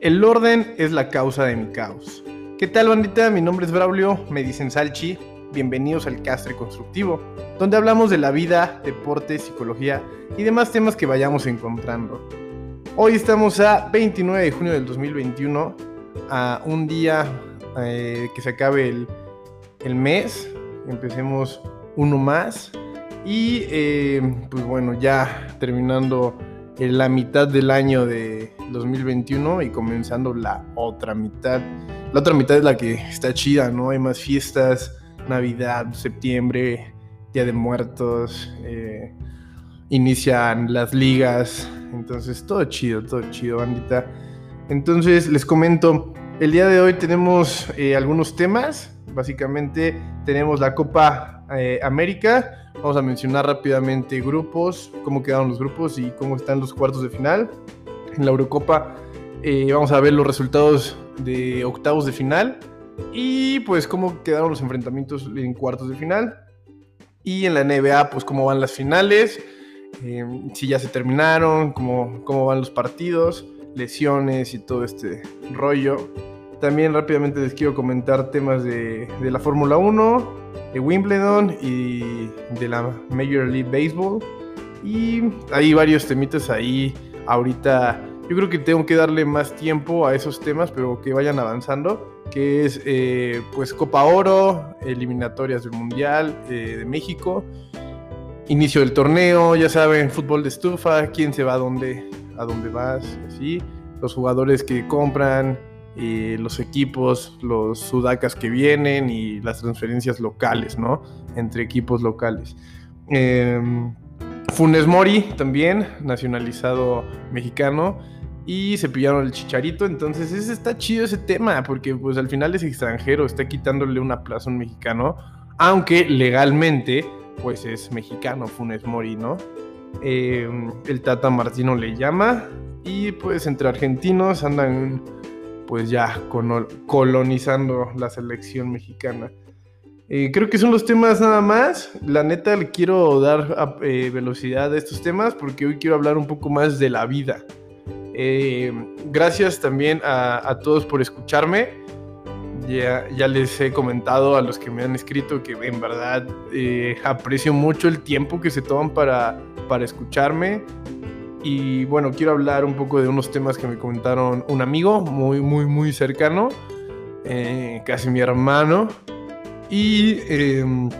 El orden es la causa de mi caos. ¿Qué tal bandita? Mi nombre es Braulio, me dicen Salchi. Bienvenidos al Castre Constructivo, donde hablamos de la vida, deporte, psicología y demás temas que vayamos encontrando. Hoy estamos a 29 de junio del 2021, a un día eh, que se acabe el, mes, empecemos uno más y eh, pues bueno, ya terminando la mitad del año de 2021 y comenzando la otra mitad. La otra mitad es la que está chida, ¿no? Hay más fiestas, Navidad, septiembre, Día de Muertos, eh, inician las ligas, entonces todo chido, todo chido, bandita. Entonces les comento, el día de hoy tenemos eh, algunos temas, básicamente tenemos la Copa eh, América, Vamos a mencionar rápidamente grupos, cómo quedaron los grupos y cómo están los cuartos de final. En la Eurocopa eh, vamos a ver los resultados de octavos de final y pues cómo quedaron los enfrentamientos en cuartos de final. Y en la NBA pues cómo van las finales, eh, si ya se terminaron, cómo, cómo van los partidos, lesiones y todo este rollo. También rápidamente les quiero comentar temas de, de la Fórmula 1, de Wimbledon y de la Major League Baseball. Y hay varios temitas ahí. Ahorita yo creo que tengo que darle más tiempo a esos temas, pero que vayan avanzando. Que es eh, pues Copa Oro, eliminatorias del Mundial eh, de México, inicio del torneo, ya saben, fútbol de estufa, quién se va a dónde, a dónde vas, así, los jugadores que compran, los equipos, los sudacas que vienen y las transferencias locales, ¿no? Entre equipos locales. Em, Funes Mori también, nacionalizado mexicano, y se pillaron el chicharito, entonces ese está chido ese tema, porque pues al final es extranjero, está quitándole una plaza a un mexicano, aunque legalmente pues es mexicano Funes Mori, ¿no? Em, el Tata Martino le llama y pues entre argentinos andan pues ya colonizando la selección mexicana. Eh, creo que son los temas nada más. La neta le quiero dar eh, velocidad a estos temas porque hoy quiero hablar un poco más de la vida. Eh, gracias también a, todos por escucharme. Ya, ya, les he comentado a los que me han escrito que en verdad aprecio mucho el tiempo que se toman para, para escucharme. Y bueno, quiero hablar un poco de unos temas que me comentaron un amigo muy, muy, muy cercano, eh, casi mi hermano, y em,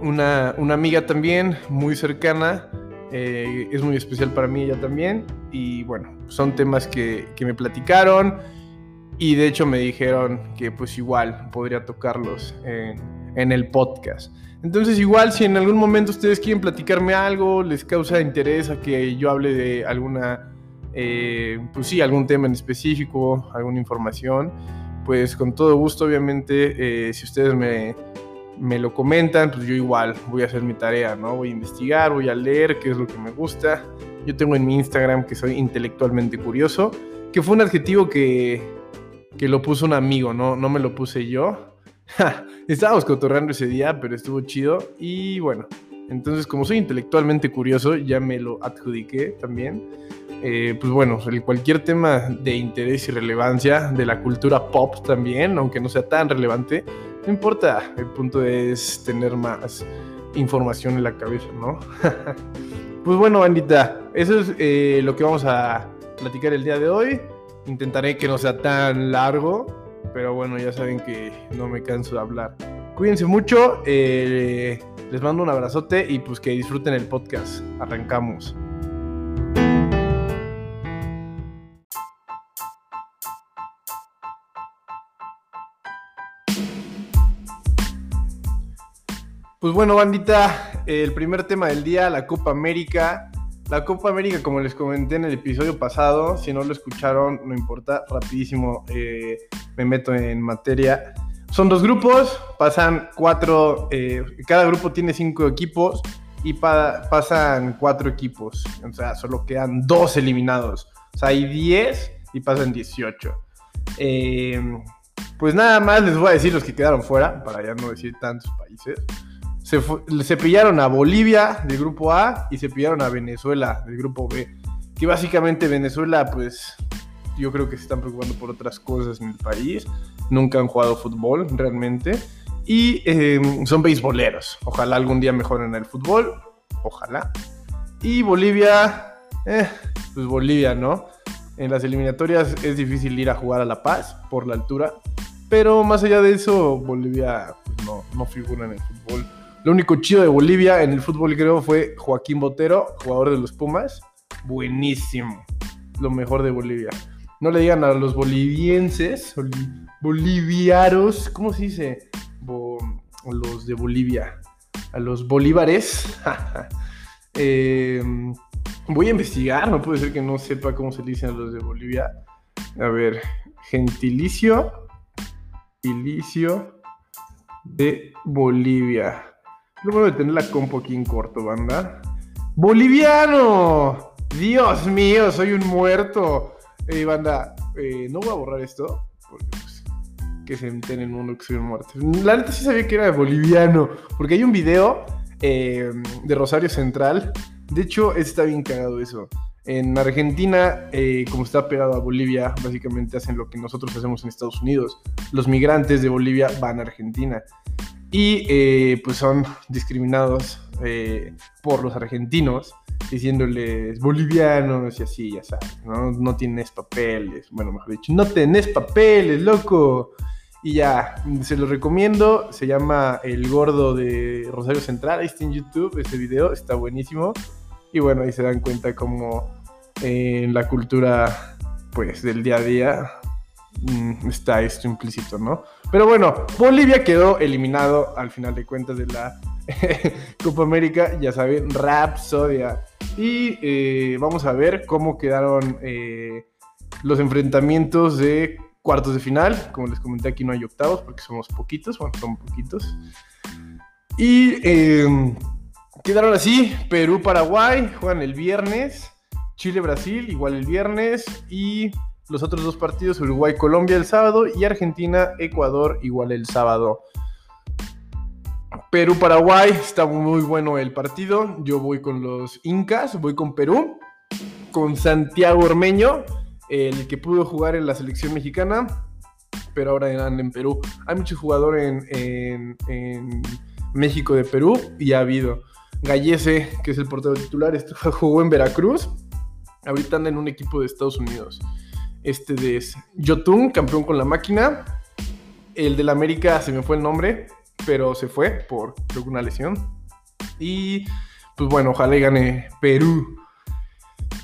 una, una, amiga también muy cercana, eh, es muy especial para mí ella también, y bueno, son temas que, que me platicaron. Y de hecho me dijeron que pues igual podría tocarlos en, en el podcast. Entonces igual si en algún momento ustedes quieren platicarme algo, les causa interés a que yo hable de alguna, eh, pues sí, algún tema en específico, alguna información, pues con todo gusto obviamente eh, si ustedes me, me lo comentan, pues yo igual voy a hacer mi tarea, ¿no? Voy a investigar, voy a leer qué es lo que me gusta. Yo tengo en mi Instagram que soy intelectualmente curioso, que fue un adjetivo que, que lo puso un amigo, ¿no? No me lo puse yo. Estábamos cotorreando ese día, pero estuvo chido. Y bueno, entonces como soy intelectualmente curioso, ya me lo adjudiqué también. Eh, pues bueno, cualquier tema de interés y relevancia de la cultura pop también, aunque no sea tan relevante, no importa. El punto es tener más información en la cabeza, ¿no? pues bueno, bandita, eso es eh, lo que vamos a platicar el día de hoy. Intentaré que no sea tan largo pero bueno, ya saben que no me canso de hablar. Cuídense mucho, eh, les mando un abrazote y pues que disfruten el podcast. Arrancamos. Pues bueno, bandita, el primer tema del día, la Copa América. La Copa América, como les comenté en el episodio pasado, si no lo escucharon, no importa, rapidísimo eh, me meto en materia. Son dos grupos, pasan cuatro, eh, cada grupo tiene cinco equipos y pasan cuatro equipos, o sea, solo quedan dos eliminados. O sea, hay diez y pasan dieciocho. Eh, pues nada más les voy a decir los que quedaron fuera, para ya no decir tantos países se, pillaron a Bolivia del grupo A y se pillaron a Venezuela del grupo B. Que básicamente Venezuela, pues, yo creo que se están preocupando por otras cosas en el país. Nunca han jugado fútbol realmente. Y em, son beisboleros. Ojalá algún día mejoren el fútbol. Ojalá. Y Bolivia, eh, pues Bolivia, ¿no? En las eliminatorias es difícil ir a jugar a La Paz por la altura. Pero más allá de eso, Bolivia pues, no, no figura en el fútbol. Lo único chido de Bolivia en el fútbol creo fue Joaquín Botero, jugador de los Pumas. Buenísimo. Lo mejor de Bolivia. No le digan a los bolivienses, boliviaros, ¿cómo se dice? los de Bolivia. A los bolívares. Em, voy a investigar, no puede ser que no sepa cómo se dicen a los de Bolivia. A ver, gentilicio. Gentilicio de Bolivia. Lo voy a tener la compo aquí en corto, banda. ¡Boliviano! Dios mío, soy un muerto. Banda, eh, no voy a borrar esto, porque pues, que se enten en el mundo que soy un muerto. La neta sí sabía que era boliviano, porque hay un video eh, de Rosario Central. De hecho, está bien cagado eso. En Argentina, eh, como está pegado a Bolivia, básicamente hacen lo que nosotros hacemos en Estados Unidos. Los migrantes de Bolivia van a Argentina y pues son discriminados por los argentinos diciéndoles bolivianos y así, ya sabes, ¿no? No tienes papeles, bueno, mejor dicho, no tenés papeles, loco. Y ya, se lo recomiendo, se llama El Gordo de Rosario Central, ahí está en YouTube, este video está buenísimo. Y bueno, ahí se dan cuenta cómo en la cultura, pues, del día a día mm, está esto implícito, ¿no? Pero bueno, Bolivia quedó eliminado al final de cuentas de la Copa América, ya saben, Rapsodia. Y eh, vamos a ver cómo quedaron eh, los enfrentamientos de cuartos de final. Como les comenté, aquí no hay octavos porque somos poquitos, bueno, son poquitos. Y em, quedaron así: Perú-Paraguay juegan el viernes, Chile-Brasil igual el viernes y los otros dos partidos, Uruguay-Colombia el sábado y Argentina-Ecuador igual el sábado. Perú-Paraguay, está muy bueno el partido. Yo voy con los Incas, voy con Perú, con Santiago Ormeño, el que pudo jugar en la selección mexicana, pero ahora anda en Perú. Hay muchos jugadores en, México de Perú y ha habido. Gallese, que es el portero titular, jugó en Veracruz. Ahorita anda en un equipo de Estados Unidos. Este de Yotun, campeón con la máquina. El del América se me fue el nombre pero se fue por una lesión. Y pues bueno, ojalá gane Perú.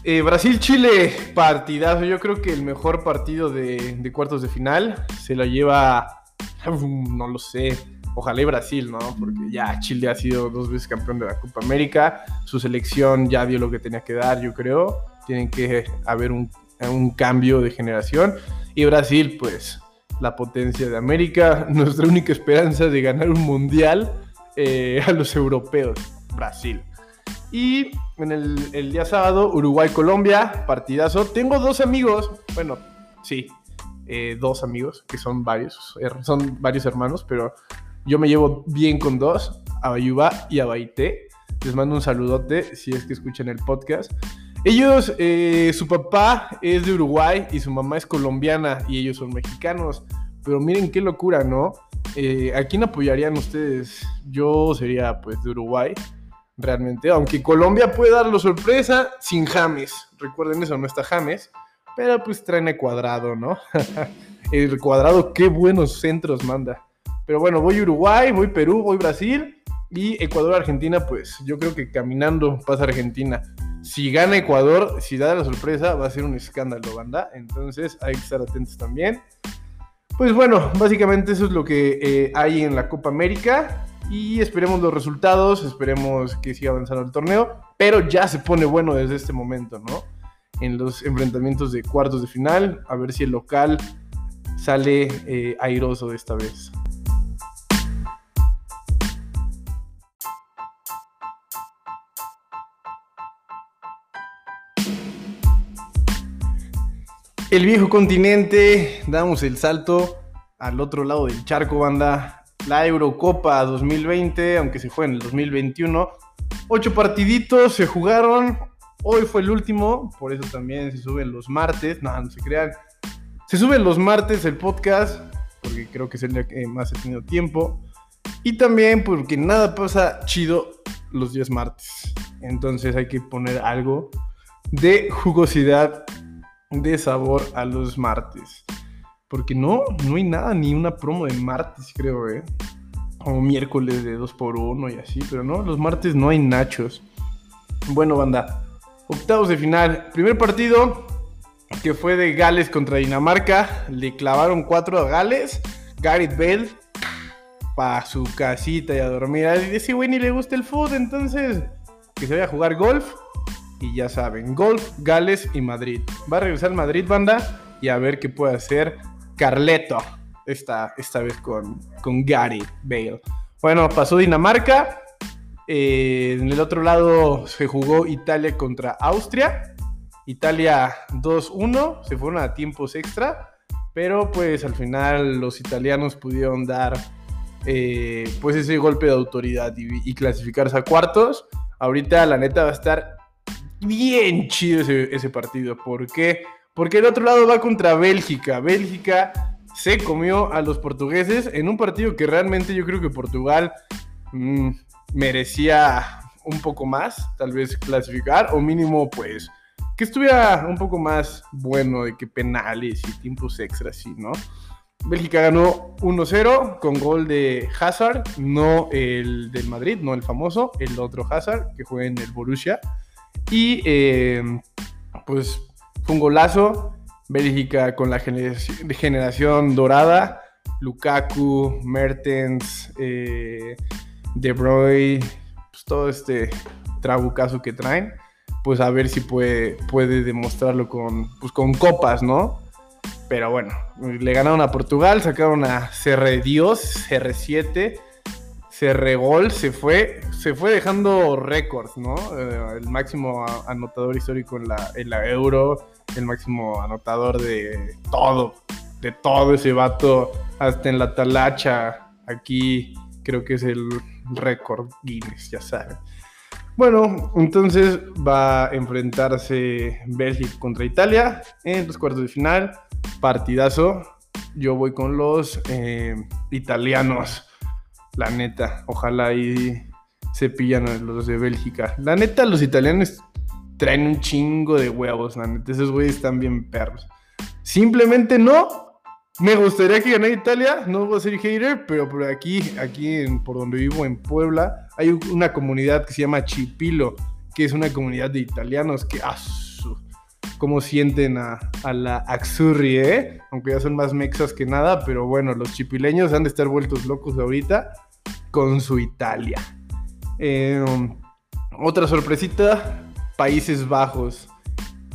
Eh, Brasil-Chile, partidazo. Yo creo que el mejor partido de, cuartos de final se lo lleva, no lo sé, ojalá Brasil, ¿no? Porque ya Chile ha sido dos veces campeón de la Copa América. Su selección ya dio lo que tenía que dar, yo creo. Tienen que haber un cambio de generación. Y Brasil, pues, la potencia de América, nuestra única esperanza de ganar un mundial eh, a los europeos, Brasil. Y en el, día sábado, Uruguay-Colombia, partidazo. Tengo dos amigos, bueno, sí, eh, dos amigos, que son varios, son varios hermanos, pero yo me llevo bien con dos, a y a. Les mando un saludote si es que escuchan el podcast. Ellos, eh, su papá es de Uruguay y su mamá es colombiana y ellos son mexicanos. Pero miren qué locura, ¿no? Eh, ¿A quién apoyarían ustedes? Yo sería pues de Uruguay, realmente. Aunque Colombia puede darlo sorpresa sin James. Recuerden eso, no está James. Pero pues traen cuadrado, ¿no? el cuadrado, qué buenos centros manda. Pero bueno, voy Uruguay, voy Perú, voy Brasil. Y Ecuador-Argentina, pues yo creo que caminando pasa Argentina si gana Ecuador, si da la sorpresa, va a ser un escándalo, banda. Entonces hay que estar atentos también. Pues bueno, básicamente eso es lo que eh, hay en la Copa América. Y esperemos los resultados, esperemos que siga avanzando el torneo. Pero ya se pone bueno desde este momento, ¿no? En los enfrentamientos de cuartos de final, a ver si el local sale eh, airoso esta vez. El viejo continente, damos el salto al otro lado del charco, banda. La Eurocopa 2020, aunque se fue en el 2021. Ocho partiditos se jugaron Hoy fue el último, por eso también se suben los martes. No, no se crean. Se suben los martes el podcast, porque creo que es el día que más he tenido tiempo. Y también porque nada pasa chido los días martes. Entonces hay que poner algo de jugosidad, de sabor a los martes. Porque no, no hay nada, ni una promo de martes, creo, ¿eh? O miércoles de 2x1 y así, pero no, los martes no hay nachos. Bueno, banda, octavos de final. Primer partido que fue de Gales contra Dinamarca. Le clavaron 4 a Gales. Gareth Bale para su casita y a dormir. A ese güey ni le gusta el fútbol, entonces que se vaya a jugar golf. Y ya saben, golf, Gales y Madrid. Va a regresar Madrid, banda, y a ver qué puede hacer Carleto. Esta, esta vez con, con Gary Bale. Bueno, pasó Dinamarca. Eh, en el otro lado se jugó Italia contra Austria. Italia 2-1, se fueron a tiempos extra, pero pues al final los italianos pudieron dar eh, pues ese golpe de autoridad y, clasificarse a cuartos. Ahorita la neta va a estar bien chido ese, partido. ¿Por qué? Porque el otro lado va contra Bélgica. Bélgica se comió a los portugueses en un partido que realmente yo creo que Portugal mm, merecía un poco más, tal vez clasificar, o mínimo pues que estuviera un poco más bueno de que penales y tiempos extras, ¿sí, ¿no? Bélgica ganó 1-0 con gol de Hazard, no el del Madrid, no el famoso, el otro Hazard que juega en el Borussia. Y eh, pues fue un golazo. Bélgica con la generación, dorada. Lukaku, Mertens, eh, De Bruyne, pues todo este trabucazo que traen. Pues a ver si puede, puede demostrarlo con, pues con copas, ¿no? Pero bueno, le ganaron a Portugal, sacaron a CR Dios, CR7, CR Gol, se fue, se fue dejando récords, ¿no? Eh, el máximo anotador histórico en la, en la Euro, el máximo anotador de todo, de todo ese vato, hasta en la talacha, aquí creo que es el récord Guinness, ya saben. Bueno, entonces va a enfrentarse Bélgica contra Italia en los cuartos de final. Partidazo. Yo voy con los eh, italianos. La neta. Ojalá y se pillan los de Bélgica. La neta, los italianos traen un chingo de huevos. La neta, esos güeyes están bien perros. Simplemente no me gustaría que ganara Italia, no voy a ser hater, pero por aquí, aquí por donde vivo, en Puebla, hay una comunidad que se llama Chipilo, que es una comunidad de italianos que, ah, cómo sienten a, la Axurri, ¿eh? Aunque ya son más mexas que nada, pero bueno, los chipileños han de estar vueltos locos ahorita con su Italia. Em, otra sorpresita, Países Bajos.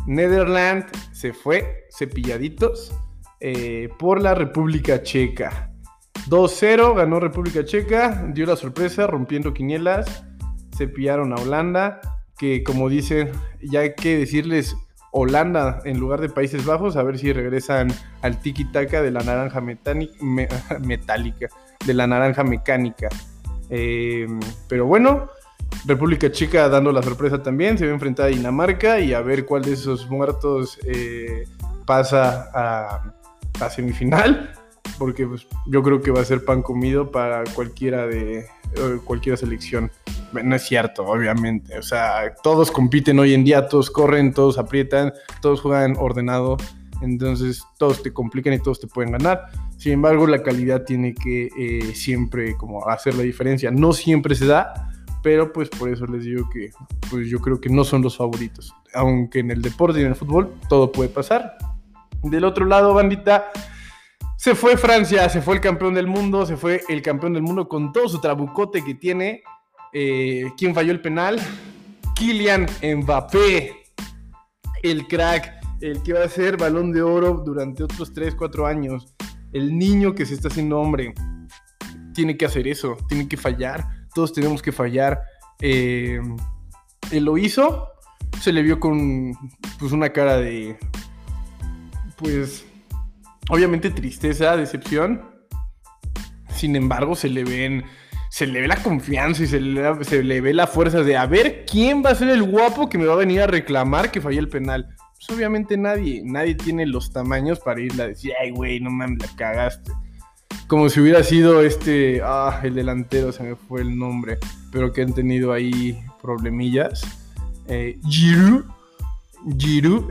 Netherlands se fue, cepilladitos eh, por la República Checa. 2-0 ganó República Checa, dio la sorpresa rompiendo quinielas, se pillaron a Holanda, que como dicen, ya hay que decirles Holanda en lugar de Países Bajos, a ver si regresan al tiki-taka de la naranja metálica, de la naranja mecánica. Eh, pero bueno, República Checa dando la sorpresa también, se va a enfrentar a Dinamarca y a ver cuál de esos muertos eh, pasa a, a semifinal, porque pues, yo creo que va a ser pan comido para cualquiera de cualquier selección. No es cierto, obviamente. O sea, todos compiten hoy en día, todos corren, todos aprietan, todos juegan ordenado. Entonces todos te complican y todos te pueden ganar. Sin embargo, la calidad tiene que eh, siempre como hacer la diferencia. No siempre se da, pero pues por eso les digo que pues yo creo que no son los favoritos. Aunque en el deporte y en el fútbol todo puede pasar. Del otro lado, bandita, se fue Francia, se fue el campeón del mundo, se fue el campeón del mundo con todo su trabucote que tiene. Eh, ¿Quién falló el penal? Kylian Mbappé, el crack, el que va a ser balón de oro durante otros 3, 4 años. El niño que se está haciendo hombre. Tiene que hacer eso, tiene que fallar. Todos tenemos que fallar. Eh, él lo hizo, se le vio con pues, una cara de pues obviamente tristeza, decepción. Sin embargo, se le ven se le ve la confianza y se le, se le ve la fuerza de a ver quién va a ser el guapo que me va a venir a reclamar que fallé el penal. Pues obviamente nadie, nadie tiene los tamaños para irle a decir, ay, güey, no mames, la cagaste. Como si hubiera sido este, ah, el delantero, se me fue el nombre, pero que han tenido ahí problemillas. Eh, Giroud,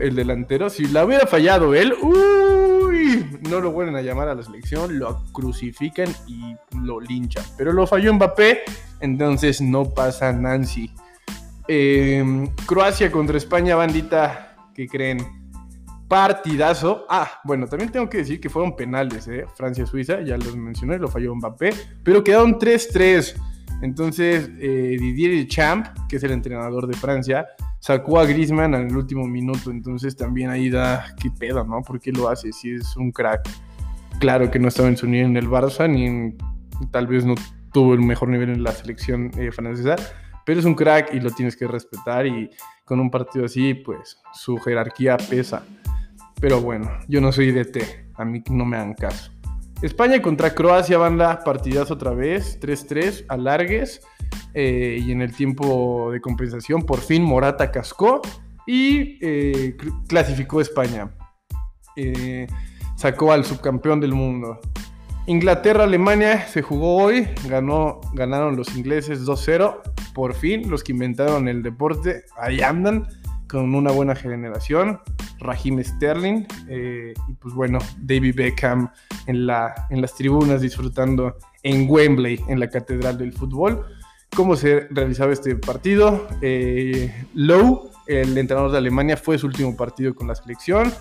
el delantero, si la hubiera fallado él, uy, no lo vuelven a llamar a la selección, lo crucifican y lo linchan. Pero lo falló Mbappé, entonces no pasa Nancy. Em, Croacia contra España, bandita, ¿qué creen? Partidazo. Ah, bueno, también tengo que decir que fueron penales, ¿eh? Francia-Suiza, ya los mencioné, lo falló Mbappé, pero quedaron 3-3. Entonces, eh, Didier Champ, que es el entrenador de Francia, sacó a Griezmann en el último minuto. Entonces, también ahí da qué pedo, ¿no? ¿Por qué lo hace? Si es un crack. Claro que no estaba en su nivel en el Barça, ni tal vez no tuvo el mejor nivel en la selección eh, francesa, pero es un crack y lo tienes que respetar. Y con un partido así, pues su jerarquía pesa. Pero bueno, yo no soy DT, a mí no me hagan caso. España contra Croacia, banda, partidazo otra vez, 3-3, alargues. Eh, y en el tiempo de compensación, por fin Morata cascó y eh, clasificó España. Eh, sacó al subcampeón del mundo. Inglaterra-Alemania se jugó hoy, ganó, ganaron los ingleses 2-0. Por fin, los que inventaron el deporte, ahí andan con una buena generación. Raheem Sterling eh, y pues bueno, David Beckham en, la, en las tribunas disfrutando en Wembley, en la Catedral del Fútbol. ¿Cómo se realizaba este partido? Eh, Lowe, el entrenador de Alemania, fue su último partido con la selección.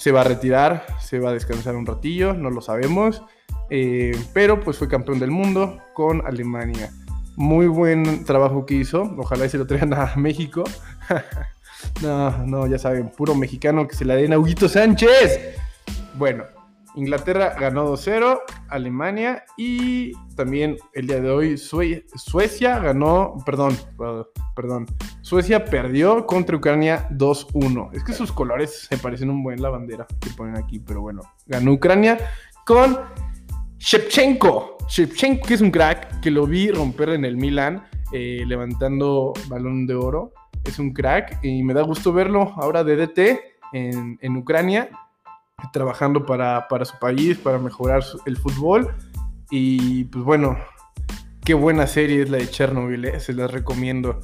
Se va a retirar, se va a descansar un ratillo, no lo sabemos. Eh, pero pues fue campeón del mundo con Alemania. Muy buen trabajo que hizo. Ojalá se lo traigan a México. No, no, ya saben, puro mexicano que se la den a Huguito Sánchez. Bueno, Inglaterra ganó 2-0, Alemania y también el día de hoy Suecia ganó, perdón, perdón, Suecia perdió contra Ucrania 2-1. Es que sus colores se parecen un buen la bandera que ponen aquí, pero bueno, ganó Ucrania con Shevchenko. Shevchenko, que es un crack, que lo vi romper en el Milan, eh, levantando balón de oro es un crack y me da gusto verlo ahora de DT en, Ucrania, trabajando para, su país, para mejorar el fútbol. Y pues bueno, qué buena serie es la de Chernobyl, ¿eh? se las recomiendo.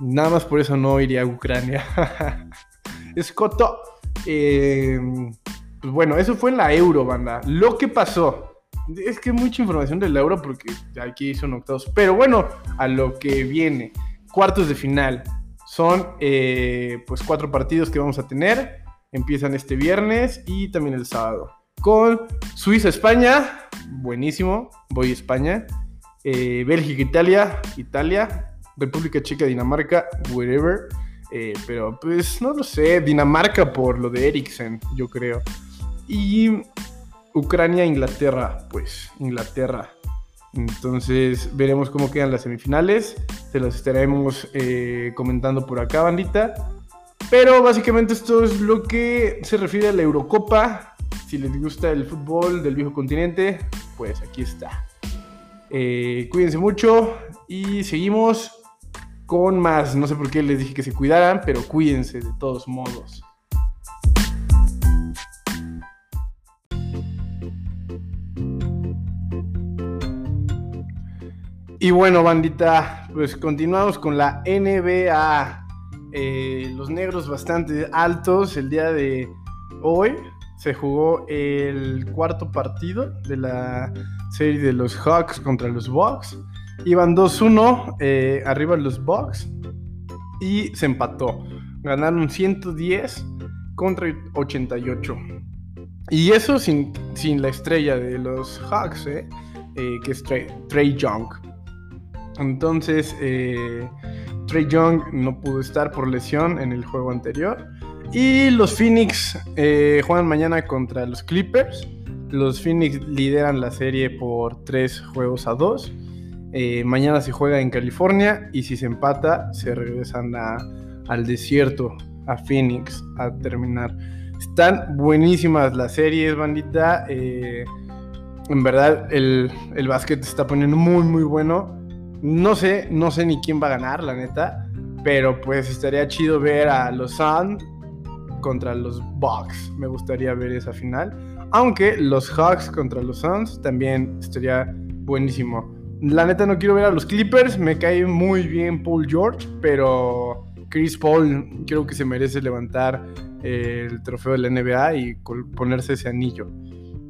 Nada más por eso no iría a Ucrania. Escoto. Eh, pues bueno, eso fue en la Euro, banda. Lo que pasó. Es que mucha información del Euro porque aquí son octavos. Pero bueno, a lo que viene. Cuartos de final. Son eh, pues cuatro partidos que vamos a tener. Empiezan este viernes y también el sábado. Con Suiza-España, buenísimo, voy a España. Eh, Bélgica-Italia, Italia. República Checa, Dinamarca, wherever. Eh, pero pues no lo sé, Dinamarca por lo de Eriksen, yo creo. Y Ucrania, Inglaterra, pues Inglaterra. Entonces veremos cómo quedan las semifinales. Se las estaremos eh, comentando por acá, bandita. Pero básicamente esto es lo que se refiere a la Eurocopa. Si les gusta el fútbol del viejo continente, pues aquí está. Eh, cuídense mucho y seguimos con más. No sé por qué les dije que se cuidaran, pero cuídense de todos modos. Y bueno, bandita, pues continuamos con la NBA. Eh, los negros bastante altos. El día de hoy se jugó el cuarto partido de la serie de los Hawks contra los Bucks. Iban 2-1 eh, arriba los Bucks y se empató. Ganaron 110 contra 88. Y eso sin, sin la estrella de los Hawks, eh, que es Trey Young. Entonces, Trey Young no pudo estar por lesión en el juego anterior. Y los Phoenix eh, juegan mañana contra los Clippers. Los Phoenix lideran la serie por 3 juegos a 2. Eh, mañana se juega en California y si se empata se regresan al desierto, a Phoenix, a terminar. Están buenísimas las series, bandita. en verdad el, el básquet se está poniendo muy, muy bueno. No sé, no sé ni quién va a ganar, la neta. Pero pues estaría chido ver a los Suns contra los Bucks. Me gustaría ver esa final. Aunque los Hawks contra los Suns también estaría buenísimo. La neta no quiero ver a los Clippers. Me cae muy bien Paul George. Pero Chris Paul creo que se merece levantar el trofeo de la NBA y ponerse ese anillo.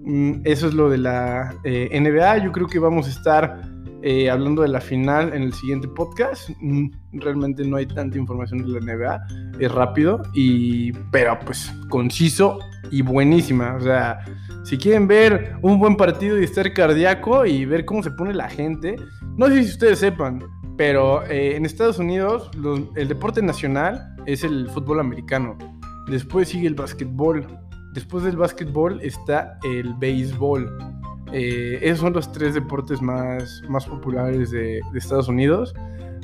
Mm, eso es lo de la eh, NBA. Yo creo que vamos a estar eh, hablando de la final en el siguiente podcast. Mm, realmente no hay tanta información de la NBA. Es rápido, y, pero pues conciso y buenísima. O sea, si quieren ver un buen partido y estar cardíaco y ver cómo se pone la gente, no sé si ustedes sepan, pero eh, en Estados Unidos el deporte nacional es el fútbol americano. Después sigue el básquetbol. Después del básquetbol está el béisbol. Eh, esos son los tres deportes más, más populares de, Estados Unidos.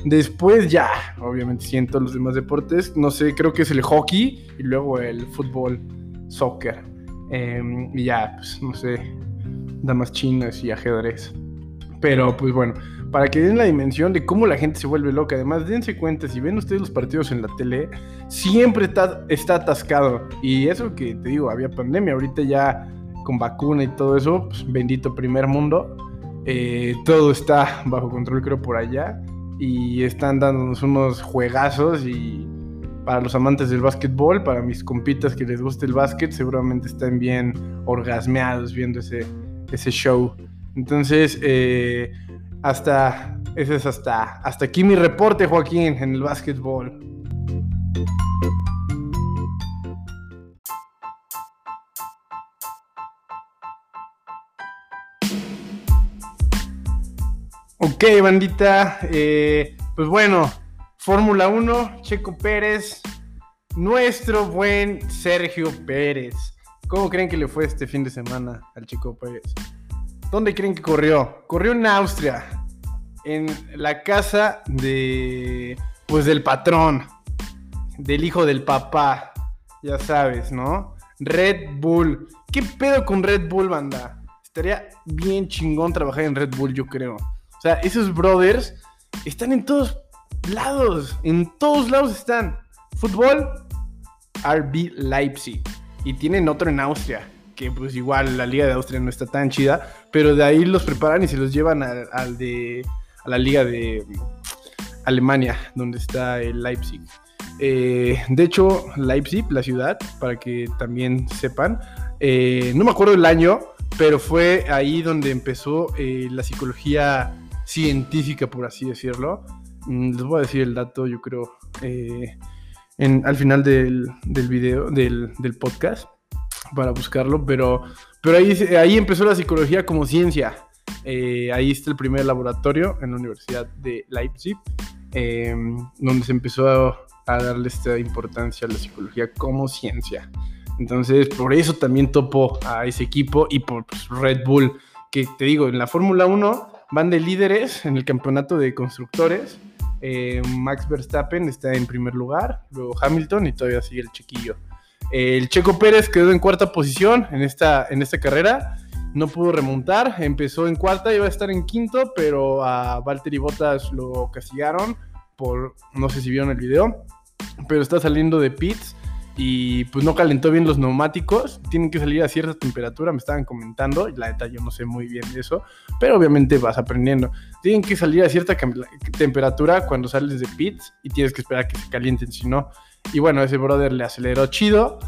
Después ya, obviamente siento los demás deportes. No sé, creo que es el hockey y luego el fútbol, soccer. Em, y ya, pues no sé, damas chinas y ajedrez. Pero pues bueno, para que den la dimensión de cómo la gente se vuelve loca. Además, dense cuenta, si ven ustedes los partidos en la tele, siempre está, está atascado. Y eso que te digo, había pandemia, ahorita ya con vacuna y todo eso, pues, bendito primer mundo. Eh, todo está bajo control, creo, por allá. Y están dándonos unos juegazos y para los amantes del básquetbol, para mis compitas que les guste el básquet, seguramente están bien orgasmeados viendo ese, ese show. Entonces, eh, hasta, ese es hasta, hasta aquí mi reporte, Joaquín, en el básquetbol. Ok, bandita. Eh, pues bueno, Fórmula 1, Checo Pérez, nuestro buen Sergio Pérez. ¿Cómo creen que le fue este fin de semana al Checo Pérez? ¿Dónde creen que corrió? Corrió en Austria, en la casa de, pues del patrón, del hijo del papá, ya sabes, ¿no? Red Bull. ¿Qué pedo con Red Bull, banda? Estaría bien chingón trabajar en Red Bull, yo creo. O sea, esos brothers están en todos lados. En todos lados están. Fútbol, RB Leipzig. Y tienen otro en Austria. Que pues igual la liga de Austria no está tan chida. Pero de ahí los preparan y se los llevan al, de, a la liga de Alemania, donde está el Leipzig. Eh, de hecho, Leipzig, la ciudad, para que también sepan, eh, no me acuerdo el año, pero fue ahí donde empezó eh, la psicología científica, por así decirlo. Mm, les voy a decir el dato, yo creo, eh, al final del, del video, del, podcast, para buscarlo, pero, pero ahí, ahí empezó la psicología como ciencia. Eh, ahí está el primer laboratorio en la Universidad de Leipzig, em, donde se empezó a, darle esta importancia a la psicología como ciencia. Entonces, por eso también topo a ese equipo y por pues, Red Bull, que te digo, en la Fórmula 1 van de líderes en el campeonato de constructores. Eh, Max Verstappen está en primer lugar, luego Hamilton y todavía sigue el chiquillo. el Checo Pérez quedó en cuarta posición en esta, en esta carrera, no pudo remontar, empezó en cuarta, iba a estar en quinto, pero a Valtteri Bottas lo castigaron por, no sé si vieron el video, pero está saliendo de pits y pues no calentó bien los neumáticos, tienen que salir a cierta temperatura, me estaban comentando, y la neta yo no sé muy bien eso, pero obviamente vas aprendiendo. Tienen que salir a cierta temperatura cuando sales de pits y tienes que esperar a que se calienten, si no. Y bueno, ese brother le aceleró chido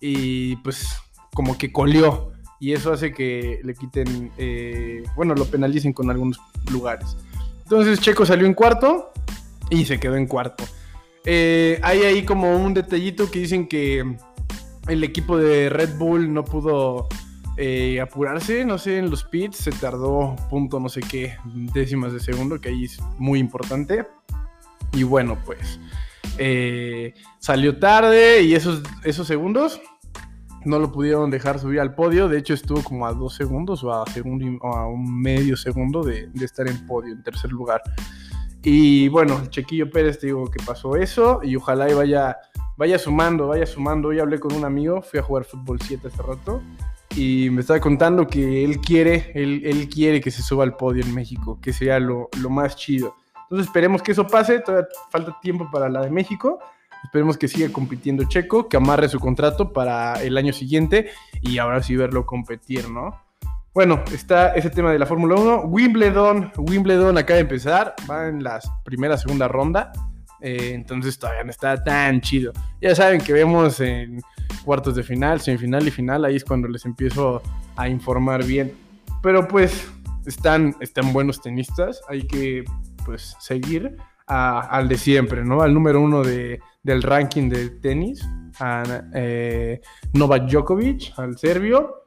y pues como que colió y eso hace que le quiten, eh, bueno, lo penalicen con algunos lugares. Entonces Checo salió en cuarto y se quedó en cuarto. Eh, hay ahí como un detallito que dicen que el equipo de Red Bull no pudo eh, apurarse, no sé, en los pits, se tardó punto no sé qué décimas de segundo, que ahí es muy importante. Y bueno, pues eh, salió tarde y esos, esos segundos no lo pudieron dejar subir al podio. De hecho, estuvo como a dos segundos o a, segundo, a un medio segundo de, de estar en podio, en tercer lugar. Y bueno, Chequillo Pérez, te digo que pasó eso y ojalá y vaya, vaya sumando, vaya sumando. Hoy hablé con un amigo, fui a jugar fútbol 7 hace rato y me estaba contando que él quiere, él, él quiere que se suba al podio en México, que sea lo, lo más chido. Entonces esperemos que eso pase, todavía falta tiempo para la de México. Esperemos que siga compitiendo Checo, que amarre su contrato para el año siguiente y ahora sí verlo competir, ¿no? Bueno, está ese tema de la Fórmula 1. Wimbledon, Wimbledon acaba de empezar, va en la primera, segunda ronda. Eh, entonces todavía no está tan chido. Ya saben que vemos en cuartos de final, semifinal y final, ahí es cuando les empiezo a informar bien. Pero pues están, están buenos tenistas, hay que pues seguir al de siempre, ¿no? Al número uno de, del ranking de tenis, a eh, Novak Djokovic, al serbio,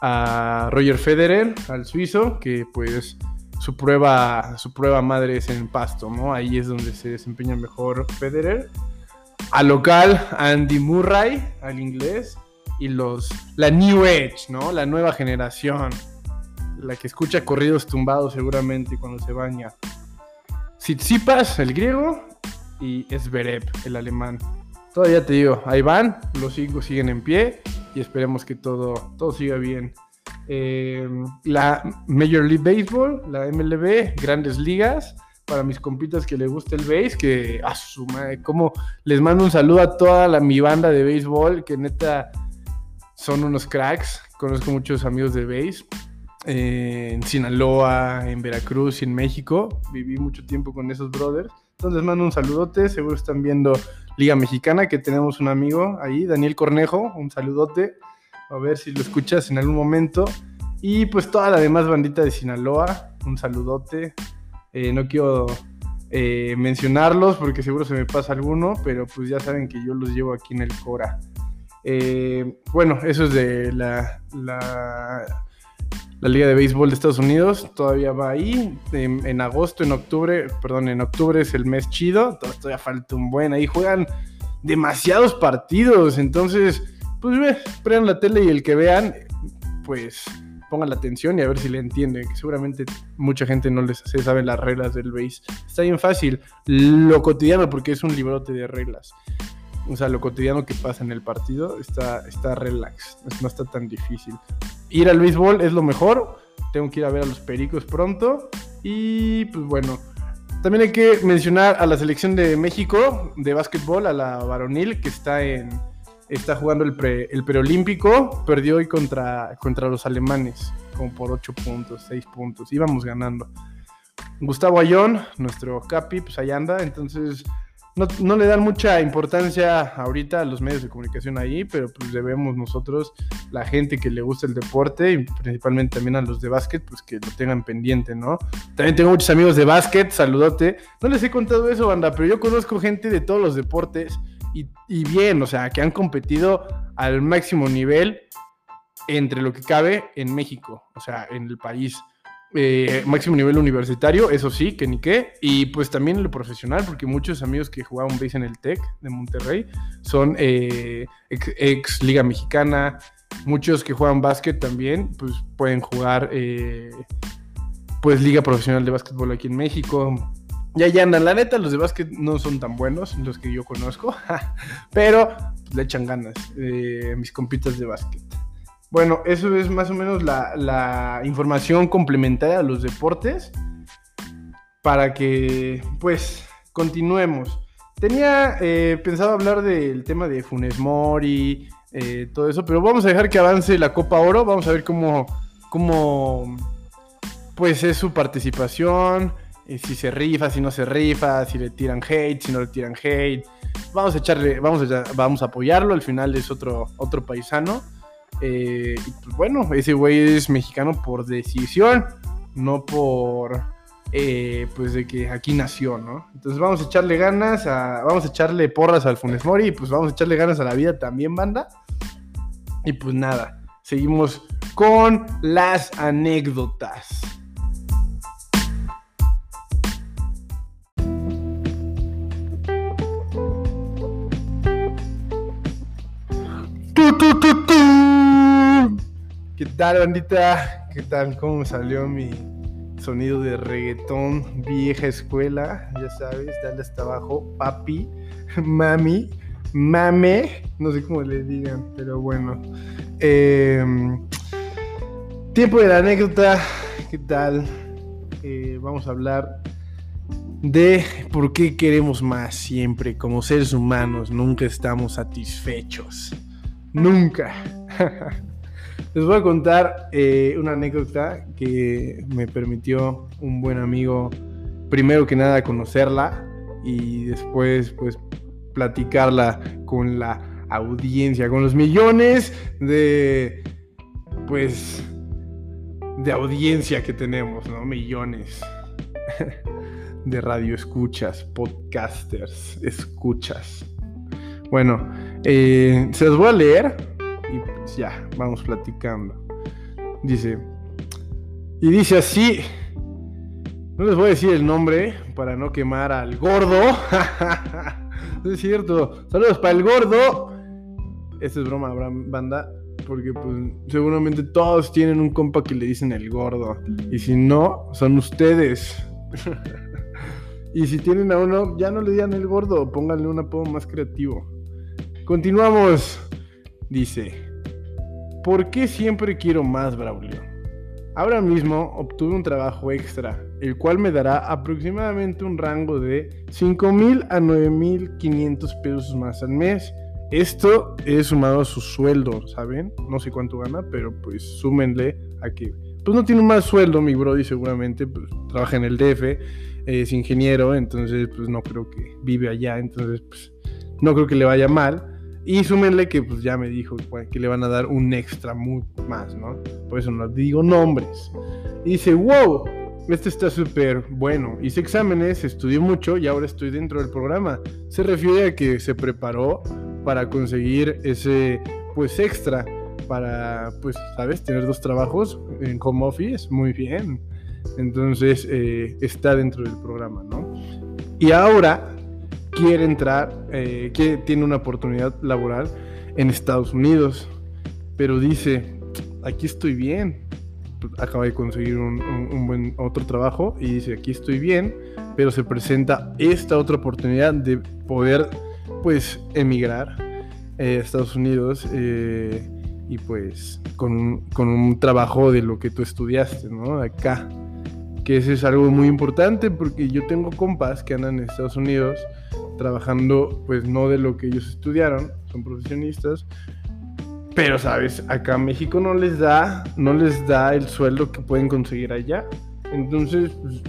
a Roger Federer, al suizo, que pues su prueba, su prueba madre es en pasto, ¿no? Ahí es donde se desempeña mejor Federer. Al local, Andy Murray, al inglés, y los, la New Age, ¿no? La nueva generación, la que escucha corridos tumbados seguramente cuando se baña. Tsitsipas, el griego, y Zverev, el alemán. Todavía te digo, ahí van, los cinco siguen en pie y esperemos que todo, todo siga bien. Eh, la Major League Baseball, la MLB, grandes ligas, para mis compitas que les gusta el base, que a su madre, como les mando un saludo a toda la, mi banda de béisbol, que neta son unos cracks, conozco muchos amigos de base en Sinaloa, en Veracruz y en México. Viví mucho tiempo con esos brothers. Entonces mando un saludote. Seguro están viendo Liga Mexicana, que tenemos un amigo ahí, Daniel Cornejo. Un saludote. A ver si lo escuchas en algún momento. Y pues toda la demás bandita de Sinaloa, un saludote. Eh, no quiero eh, mencionarlos porque seguro se me pasa alguno, pero pues ya saben que yo los llevo aquí en el Cora. Eh, bueno, eso es de la, la la Liga de Béisbol de Estados Unidos todavía va ahí. En, agosto, en octubre, perdón, en octubre es el mes chido. Todavía falta un buen. Ahí juegan demasiados partidos. Entonces, pues ve, prendan la tele y el que vean, pues pongan la atención y a ver si le entienden. Que seguramente mucha gente no les se sabe las reglas del béis. Está bien fácil. Lo cotidiano, porque es un librote de reglas o sea, lo cotidiano que pasa en el partido está, está relax, no está tan difícil. Ir al béisbol es lo mejor, tengo que ir a ver a los Pericos pronto y pues bueno, también hay que mencionar a la selección de México de básquetbol, a la varonil que está en está jugando el, preolímpico, perdió hoy contra, contra los alemanes, como por 8 puntos, 6 puntos, íbamos ganando. Gustavo Ayón, nuestro capi, pues ahí anda, entonces no, le dan mucha importancia ahorita a los medios de comunicación ahí, pero pues debemos nosotros, la gente que le gusta el deporte y principalmente también a los de básquet, pues que lo tengan pendiente, ¿no? También tengo muchos amigos de básquet, saludote. No les he contado eso, banda, pero yo conozco gente de todos los deportes y, y bien, o sea, que han competido al máximo nivel entre lo que cabe en México, o sea, en el país. Eh, máximo nivel universitario, eso sí, que ni qué. Y pues también en lo profesional, porque muchos amigos que jugaban base en el TEC de Monterrey son eh, ex, Liga Mexicana. Muchos que juegan básquet también, pues pueden jugar eh, pues Liga Profesional de Básquetbol aquí en México. Ya, ya andan, la neta, los de básquet no son tan buenos, los que yo conozco, pero le echan ganas mis compitas de básquet. Bueno, eso es más o menos la, información complementaria a los deportes para que pues continuemos. Tenía eh, pensado hablar del tema de Funes Mori, eh, todo eso, pero vamos a dejar que avance la Copa Oro, vamos a ver cómo, cómo pues es su participación, eh, si se rifa, si no se rifa, si le tiran hate, si no le tiran hate. Vamos a echarle, vamos a, vamos a apoyarlo, al final es otro, otro paisano. Eh, pues bueno, ese güey es mexicano por decisión, no por, eh, pues de que aquí nació, ¿no? Entonces vamos a echarle ganas, a, vamos a echarle porras al Funes Mori y pues vamos a echarle ganas a la vida también, banda. Y pues nada, seguimos con las anécdotas. ¿Qué tal, bandita? ¿Qué tal? ¿Cómo salió mi sonido de reggaetón vieja escuela? Ya sabes, dale hasta abajo, papi, mami, mame, no sé cómo le digan, pero bueno. Em, Tiempo de la anécdota. ¿Qué tal? Eh, vamos a hablar de por qué queremos más siempre. Como seres humanos nunca estamos satisfechos. Nunca. Les voy a contar eh, una anécdota que me permitió un buen amigo, primero que nada, conocerla y después, pues, platicarla con la audiencia, con los millones de, pues, de audiencia que tenemos, ¿no? Millones de radio escuchas, podcasters, escuchas. Bueno, eh, se los voy a leer y pues ya, vamos platicando. Dice, y dice así, no les voy a decir el nombre para no quemar al gordo. es cierto. Saludos para el gordo. Esto es broma, banda. Porque pues seguramente todos tienen un compa que le dicen el gordo. Y si no, son ustedes. y si tienen a uno, ya no le digan el gordo. Pónganle un apodo más creativo. Continuamos. Dice, ¿por qué siempre quiero más, Braulio? Ahora mismo obtuve un trabajo extra, el cual me dará aproximadamente un rango de 5.000 a 9.500 pesos más al mes. Esto es sumado a su sueldo, ¿saben? No sé cuánto gana, pero pues súmenle a que... Pues no tiene un mal sueldo, mi brody seguramente, pues trabaja en el DF, es ingeniero, entonces pues no creo que vive allá, entonces pues no creo que le vaya mal. Y súmenle que pues ya me dijo que le van a dar un extra muy más, ¿no? Por eso no digo nombres. Y dice, wow, este está súper bueno. Hice exámenes, estudié mucho y ahora estoy dentro del programa. Se refiere a que se preparó para conseguir ese pues extra para pues sabes tener dos trabajos en home office muy bien entonces eh, está dentro del programa no y ahora quiere entrar eh, que tiene una oportunidad laboral en Estados Unidos pero dice aquí estoy bien acaba de conseguir un, un buen otro trabajo y dice aquí estoy bien pero se presenta esta otra oportunidad de poder pues emigrar eh, a Estados Unidos eh, y pues con, con, un trabajo de lo que tú estudiaste, ¿no? Acá. Que eso es algo muy importante porque yo tengo compas que andan en Estados Unidos trabajando pues no de lo que ellos estudiaron, son profesionistas, pero sabes, acá México no les da, no les da el sueldo que pueden conseguir allá. Entonces, pues,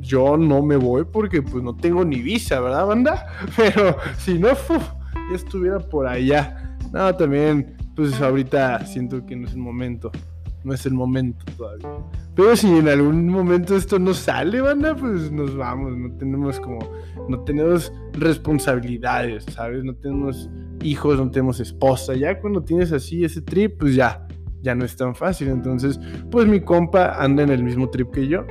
yo no me voy porque pues no tengo ni visa, ¿verdad, banda? Pero si no, ya estuviera por allá. No, también, pues ahorita siento que no es el momento. No es el momento todavía. Pero si en algún momento esto no sale, banda, pues nos vamos. No tenemos como, no tenemos responsabilidades, ¿sabes? No tenemos hijos, no tenemos esposa. Ya cuando tienes así ese trip, pues ya, ya no es tan fácil. Entonces, pues mi compa anda en el mismo trip que yo.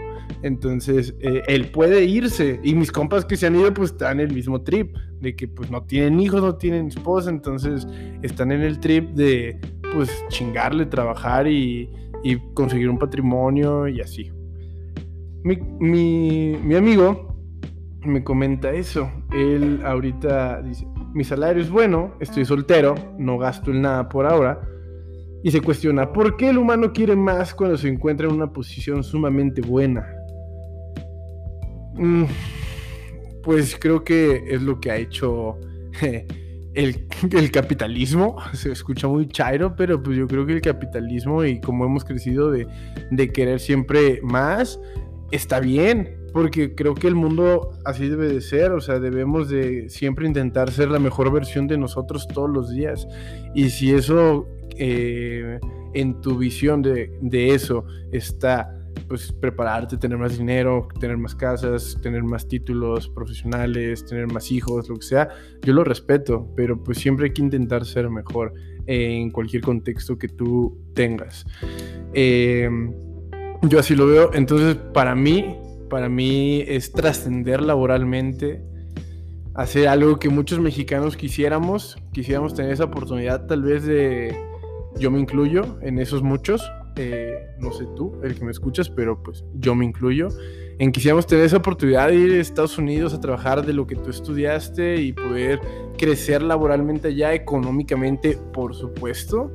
Entonces, eh, él puede irse. Y mis compas que se han ido, pues están en el mismo trip. De que pues no tienen hijos, no tienen esposa. Entonces, están en el trip de pues chingarle, trabajar y, y conseguir un patrimonio y así. Mi, mi, mi amigo me comenta eso. Él ahorita dice, mi salario es bueno, estoy soltero, no gasto en nada por ahora y se cuestiona, ¿por qué el humano quiere más cuando se encuentra en una posición sumamente buena? Mm, pues creo que es lo que ha hecho el, capitalismo. Se escucha muy chairo, pero pues yo creo que el capitalismo y como hemos crecido de, de querer siempre más, está bien. Porque creo que el mundo así debe de ser, o sea, debemos de siempre intentar ser la mejor versión de nosotros todos los días. Y si eso eh, en tu visión de, eso está pues prepararte, tener más dinero, tener más casas, tener más títulos profesionales, tener más hijos, lo que sea, yo lo respeto, pero pues siempre hay que intentar ser mejor en cualquier contexto que tú tengas. Em, yo así lo veo, entonces para mí, para mí es trascender laboralmente, hacer algo que muchos mexicanos quisiéramos, quisiéramos tener esa oportunidad tal vez de yo me incluyo en esos muchos, eh, no sé tú, el que me escuchas, pero pues yo me incluyo, en quisiéramos tener esa oportunidad de ir a Estados Unidos a trabajar de lo que tú estudiaste y poder crecer laboralmente allá, económicamente, por supuesto.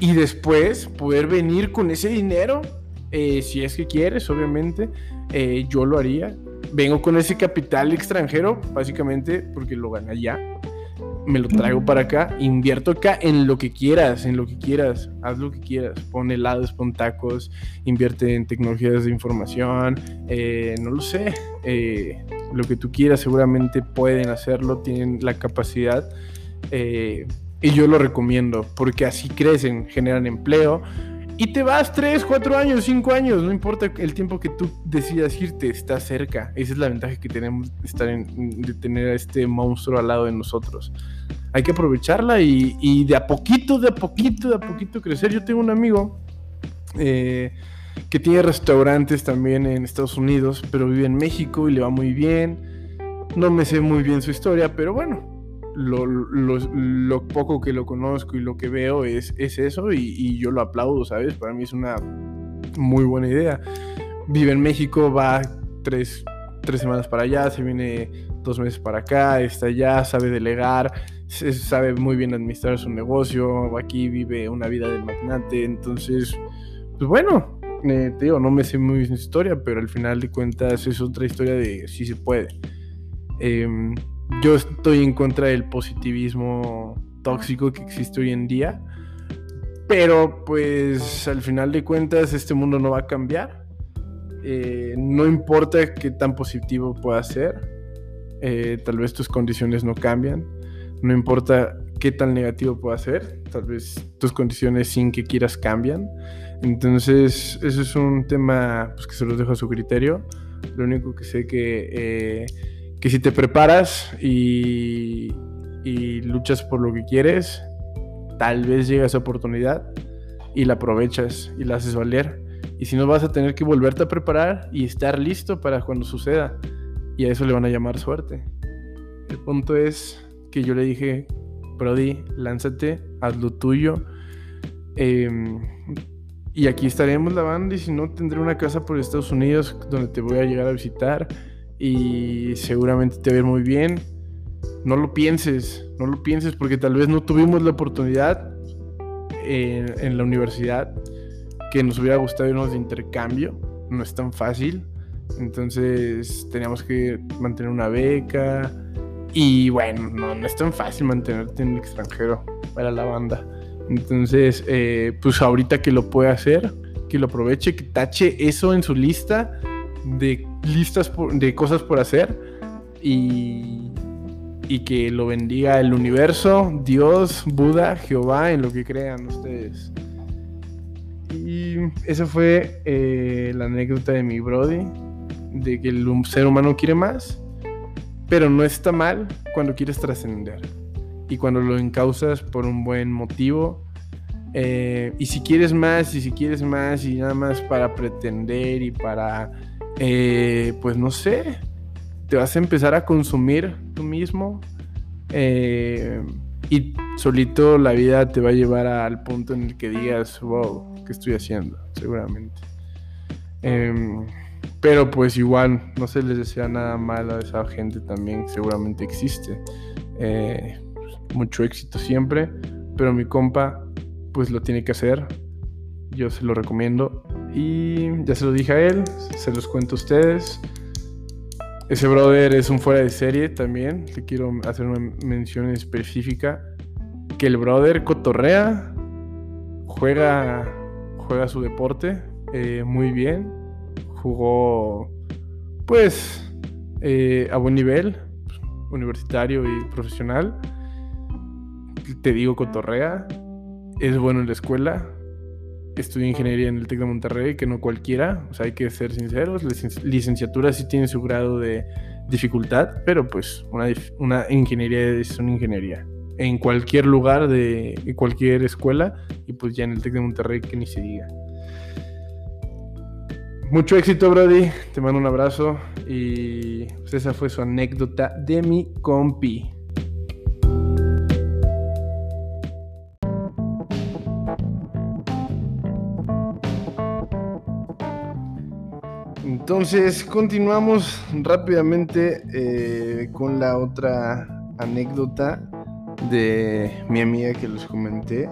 y después poder venir con ese dinero, eh, si es que quieres, obviamente, eh, yo lo haría. Vengo con ese capital extranjero, básicamente porque lo gana allá me lo traigo para acá, invierto acá en lo que quieras, en lo que quieras, haz lo que quieras, pon helados, pon tacos, invierte en tecnologías de información, eh, no lo sé, eh, lo que tú quieras seguramente pueden hacerlo, tienen la capacidad eh, y yo lo recomiendo porque así crecen, generan empleo, y te vas 3, 4 años, 5 años, no importa el tiempo que tú decidas irte, está cerca. Esa es la ventaja que tenemos estar en, de tener a este monstruo al lado de nosotros. Hay que aprovecharla y, de a poquito, de a poquito, de a poquito crecer. Yo tengo un amigo eh, que tiene restaurantes también en Estados Unidos, pero vive en México y le va muy bien. No me sé muy bien su historia, pero bueno, lo, poco que lo conozco y lo que veo es, es eso y, yo lo aplaudo, ¿sabes? Para mí es una muy buena idea. Vive en México, va tres, tres semanas para allá, se viene dos meses para acá, está allá, sabe delegar, sabe muy bien administrar su negocio, aquí vive una vida de magnate, entonces, pues bueno, eh, te digo, no me sé muy bien su historia, pero al final de cuentas es otra historia de si se puede. Eh, yo estoy en contra del positivismo tóxico que existe hoy en día. Pero pues al final de cuentas este mundo no va a cambiar. Eh, no importa qué tan positivo pueda ser. Eh, tal vez tus condiciones no cambian. No importa qué tan negativo pueda ser. Tal vez tus condiciones sin que quieras cambian. Entonces, eso es un tema pues, que se los dejo a su criterio. Lo único que sé que eh, que si te preparas y, luchas por lo que quieres, tal vez llega esa oportunidad y la aprovechas y la haces valer. Y si no, vas a tener que volverte a preparar y estar listo para cuando suceda. Y a eso le van a llamar suerte. El punto es que yo le dije, Brody, lánzate, haz lo tuyo. Em, y aquí estaremos la banda y si no, tendré una casa por Estados Unidos donde te voy a llegar a visitar y seguramente te va a ir muy bien. No lo pienses, no lo pienses porque tal vez no tuvimos la oportunidad en, la universidad que nos hubiera gustado irnos de intercambio. No es tan fácil. Entonces teníamos que mantener una beca. Y bueno, no, no es tan fácil mantenerte en el extranjero para la banda. Entonces, eh, pues ahorita que lo puede hacer, que lo aproveche, que tache eso en su lista de listas de cosas por hacer y, y que lo bendiga el universo, Dios, Buda, Jehová, en lo que crean ustedes. Y esa fue eh, la anécdota de mi Brody, de que el ser humano quiere más, pero no está mal cuando quieres trascender y cuando lo encausas por un buen motivo. Eh, y si quieres más, y si quieres más, y nada más para pretender y para eh, pues no sé, te vas a empezar a consumir tú mismo eh, y solito la vida te va a llevar al punto en el que digas, wow, ¿qué estoy haciendo? Seguramente. Em, pero pues igual, no se les desea nada malo a esa gente también, seguramente existe. Eh, mucho éxito siempre, pero mi compa pues lo tiene que hacer. Yo se lo recomiendo y ya se lo dije a él, se los cuento a ustedes. Ese brother es un fuera de serie también. Le quiero hacer una mención específica. Que el brother cotorrea, juega, juega su deporte eh, muy bien. Jugó, pues, eh, a buen nivel, universitario y profesional. Te digo, cotorrea. Es bueno en la escuela estudié ingeniería en el TEC de Monterrey, que no cualquiera, o sea, hay que ser sinceros, licenciatura sí tiene su grado de dificultad, pero pues una, una ingeniería es una ingeniería. En cualquier lugar de cualquier escuela, y pues ya en el TEC de Monterrey que ni se diga. Mucho éxito, Brody. Te mando un abrazo. Y pues esa fue su anécdota de mi compi. Entonces, continuamos rápidamente eh, con la otra anécdota de mi amiga que les comenté.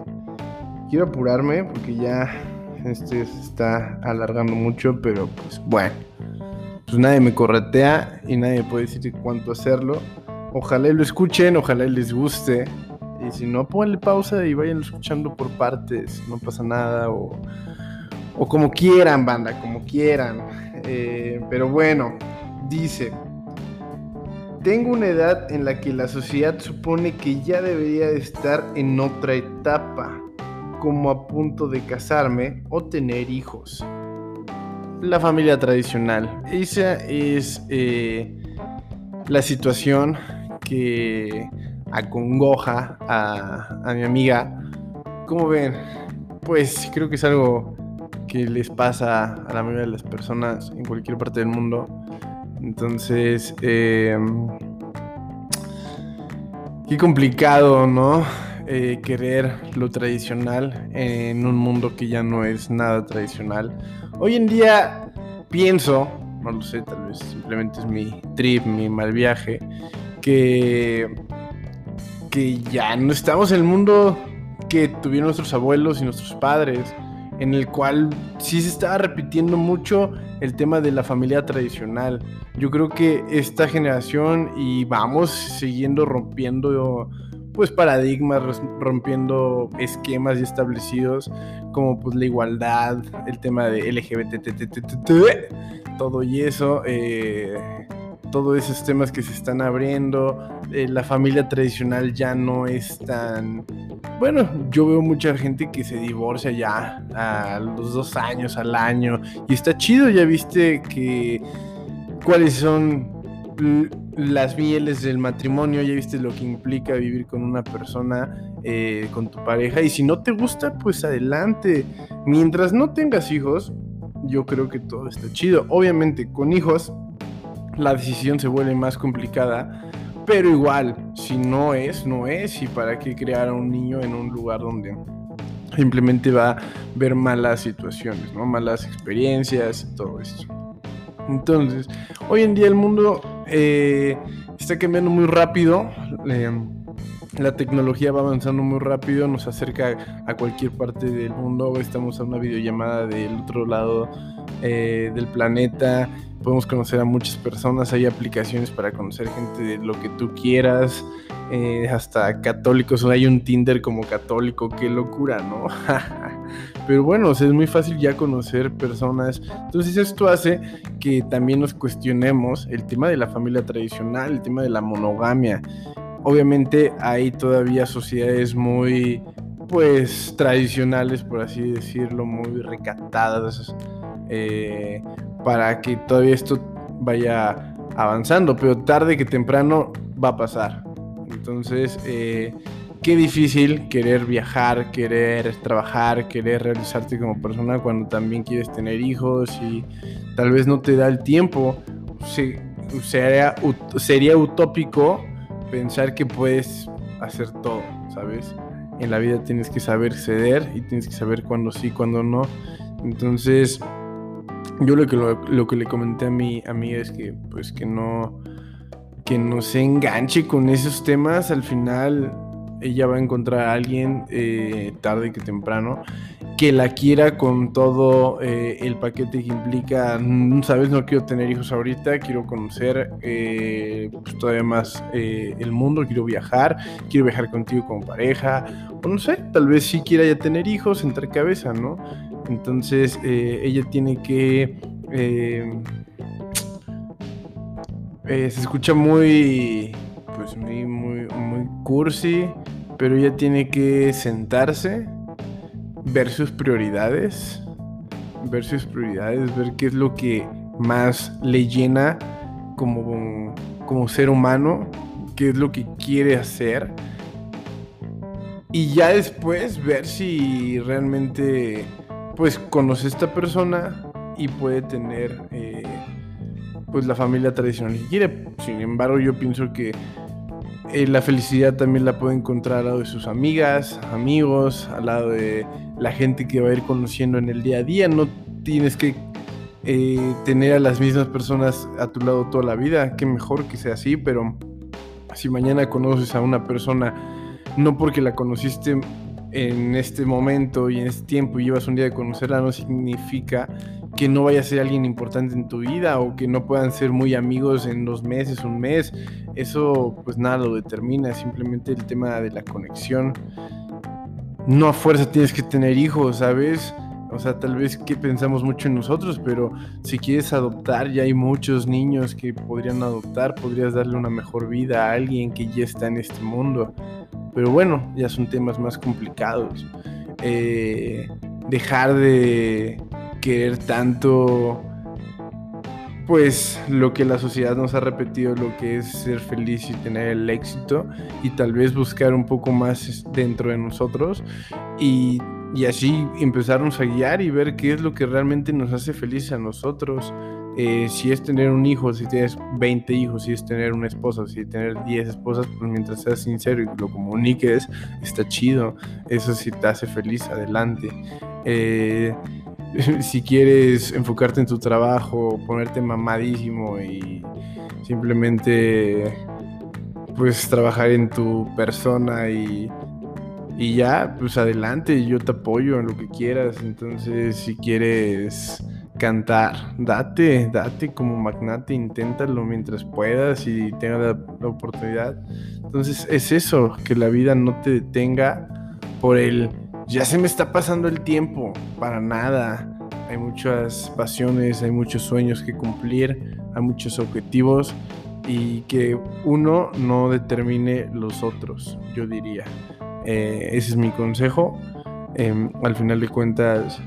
quiero apurarme porque ya este se está alargando mucho, pero pues bueno. Pues nadie me corretea y nadie puede decir cuánto hacerlo. Ojalá lo escuchen, ojalá les guste. Y si no, ponle pausa y vayan escuchando por partes, no pasa nada. O, o como quieran, banda, como quieran. Eh, pero bueno, dice, tengo una edad en la que la sociedad supone que ya debería de estar en otra etapa, como a punto de casarme o tener hijos. La familia tradicional. Esa es eh, la situación que acongoja a, a mi amiga. Como ven, pues creo que es algo que les pasa a la mayoría de las personas en cualquier parte del mundo. Entonces, eh, qué complicado, ¿no? Eh, querer lo tradicional en un mundo que ya no es nada tradicional. Hoy en día pienso, no lo sé, tal vez simplemente es mi trip, mi mal viaje, que, que ya no estamos en el mundo que tuvieron nuestros abuelos y nuestros padres en el cual sí se estaba repitiendo mucho el tema de la familia tradicional. Yo creo que esta generación y vamos siguiendo rompiendo pues paradigmas, rompiendo esquemas ya establecidos como pues la igualdad, el tema de LGBT, todo y eso. Eh, todos esos temas que se están abriendo, eh, la familia tradicional ya no es tan... Bueno, yo veo mucha gente que se divorcia ya a los dos años, al año, y está chido, ya viste que cuáles son las mieles del matrimonio, ya viste lo que implica vivir con una persona, eh, con tu pareja, y si no te gusta, pues adelante. Mientras no tengas hijos, yo creo que todo está chido. Obviamente, con hijos la decisión se vuelve más complicada. Pero igual, si no es, no es. Y para qué crear a un niño en un lugar donde simplemente va a ver malas situaciones, ¿no? Malas experiencias todo esto. Entonces, hoy en día el mundo eh, está cambiando muy rápido. la tecnología va avanzando muy rápido, nos acerca a cualquier parte del mundo. Estamos a una videollamada del otro lado eh, del planeta podemos conocer a muchas personas, hay aplicaciones para conocer gente de lo que tú quieras, eh, hasta católicos, hay un Tinder como católico, qué locura, ¿no? Pero bueno, es muy fácil ya conocer personas, entonces esto hace que también nos cuestionemos el tema de la familia tradicional, el tema de la monogamia. Obviamente hay todavía sociedades muy pues tradicionales, por así decirlo, muy recatadas, eh, para que todavía esto vaya avanzando, pero tarde que temprano va a pasar. Entonces, eh, qué difícil querer viajar, querer trabajar, querer realizarte como persona cuando también quieres tener hijos y tal vez no te da el tiempo. sería, sería utópico pensar que puedes hacer todo, ¿sabes? En la vida tienes que saber ceder y tienes que saber cuándo sí, cuándo no. Entonces, yo lo que, lo, que le comenté a mi amiga es que, pues, que no, que no se enganche con esos temas. Al final, ella va a encontrar a alguien eh, tarde que temprano que la quiera con todo eh, el paquete que implica, mm, sabes, no quiero tener hijos ahorita, quiero conocer eh, pues, todavía más el mundo, quiero viajar, quiero viajar contigo como pareja, o no sé, tal vez sí quiera ya tener hijos, entrar cabeza, ¿no? Entonces eh, ella tiene que... Eh, eh, se escucha muy... Pues muy, muy, muy cursi, pero ella tiene que sentarse, ver sus prioridades, ver sus prioridades, ver qué es lo que más le llena como, como ser humano, qué es lo que quiere hacer. Y ya después ver si realmente pues conoce a esta persona y puede tener eh, pues la familia tradicional que quiere. Sin embargo, yo pienso que eh, la felicidad también la puede encontrar al lado de sus amigas, amigos, al lado de la gente que va a ir conociendo en el día a día. No tienes que eh, tener a las mismas personas a tu lado toda la vida. Qué mejor que sea así, pero si mañana conoces a una persona, no porque la conociste en este momento y en este tiempo llevas un día de conocerla no significa que no vaya a ser alguien importante en tu vida o que no puedan ser muy amigos en dos meses, un mes. Eso pues nada lo determina, simplemente el tema de la conexión. No a fuerza tienes que tener hijos, ¿sabes? O sea, tal vez que pensamos mucho en nosotros, pero si quieres adoptar, ya hay muchos niños que podrían adoptar, podrías darle una mejor vida a alguien que ya está en este mundo. Pero bueno, ya son temas más complicados. Eh, dejar de querer tanto, pues lo que la sociedad nos ha repetido, lo que es ser feliz y tener el éxito, y tal vez buscar un poco más dentro de nosotros y y así empezarnos a guiar y ver qué es lo que realmente nos hace felices a nosotros. Eh, si es tener un hijo, si tienes 20 hijos, si es tener una esposa, si es tener 10 esposas, pues mientras seas sincero y lo comuniques, está chido. Eso sí te hace feliz, adelante. Eh, si quieres enfocarte en tu trabajo, ponerte mamadísimo y simplemente pues trabajar en tu persona y y ya, pues adelante, yo te apoyo en lo que quieras. Entonces, si quieres cantar, date, date como magnate, inténtalo mientras puedas y tengas la, oportunidad. Entonces, es eso, que la vida no te detenga por el ya se me está pasando el tiempo, para nada. Hay muchas pasiones, hay muchos sueños que cumplir, hay muchos objetivos y que uno no determine los otros, yo diría. Eh, ese es mi consejo. Em, al final de cuentas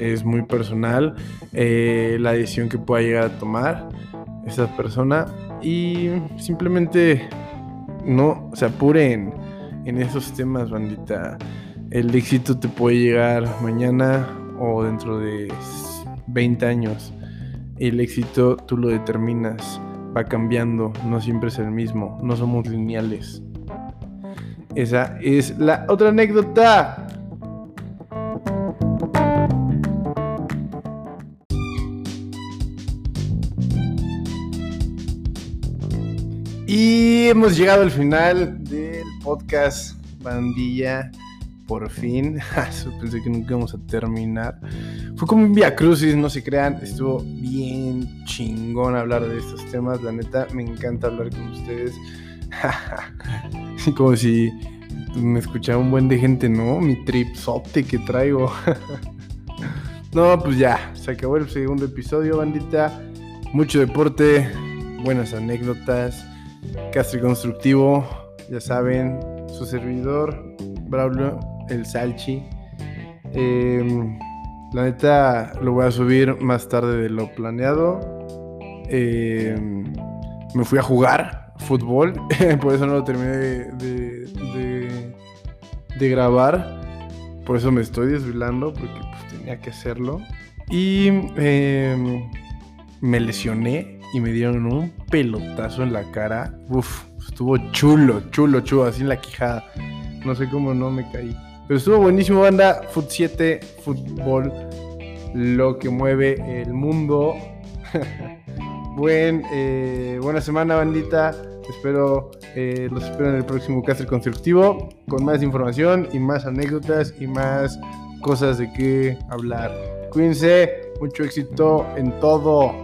es muy personal eh, la decisión que pueda llegar a tomar esa persona y simplemente no se apuren en esos temas, bandita. El éxito te puede llegar mañana o dentro de 20 años. El éxito tú lo determinas, va cambiando, no siempre es el mismo, no somos lineales. Esa es la otra anécdota. Y hemos llegado al final del podcast Bandilla. Por fin. Pensé que nunca íbamos a terminar. Fue como un via crucis, no se crean. Estuvo bien chingón hablar de estos temas. La neta, me encanta hablar con ustedes. Como si me escuchara un buen de gente, ¿no? Mi tripsote que traigo. no, pues ya, se acabó el segundo episodio, bandita. Mucho deporte, buenas anécdotas, castro constructivo, ya saben, su servidor, Braulio, el Salchi. Em, la neta lo voy a subir más tarde de lo planeado. Em, me fui a jugar fútbol, por eso no lo terminé de, de, grabar. Por eso me estoy desvelando, porque pues, tenía que hacerlo. Y em, me lesioné y me dieron un pelotazo en la cara. Uf, estuvo chulo, chulo, chulo, así en la quijada. No sé cómo no me caí. Pero estuvo buenísimo, banda. Foot 7, fútbol, lo que mueve el mundo. Buen, eh, buena semana, bandita. Espero, eh, los espero en el próximo Castre Constructivo con más información y más anécdotas y más cosas de qué hablar. Cuídense, mucho éxito en todo.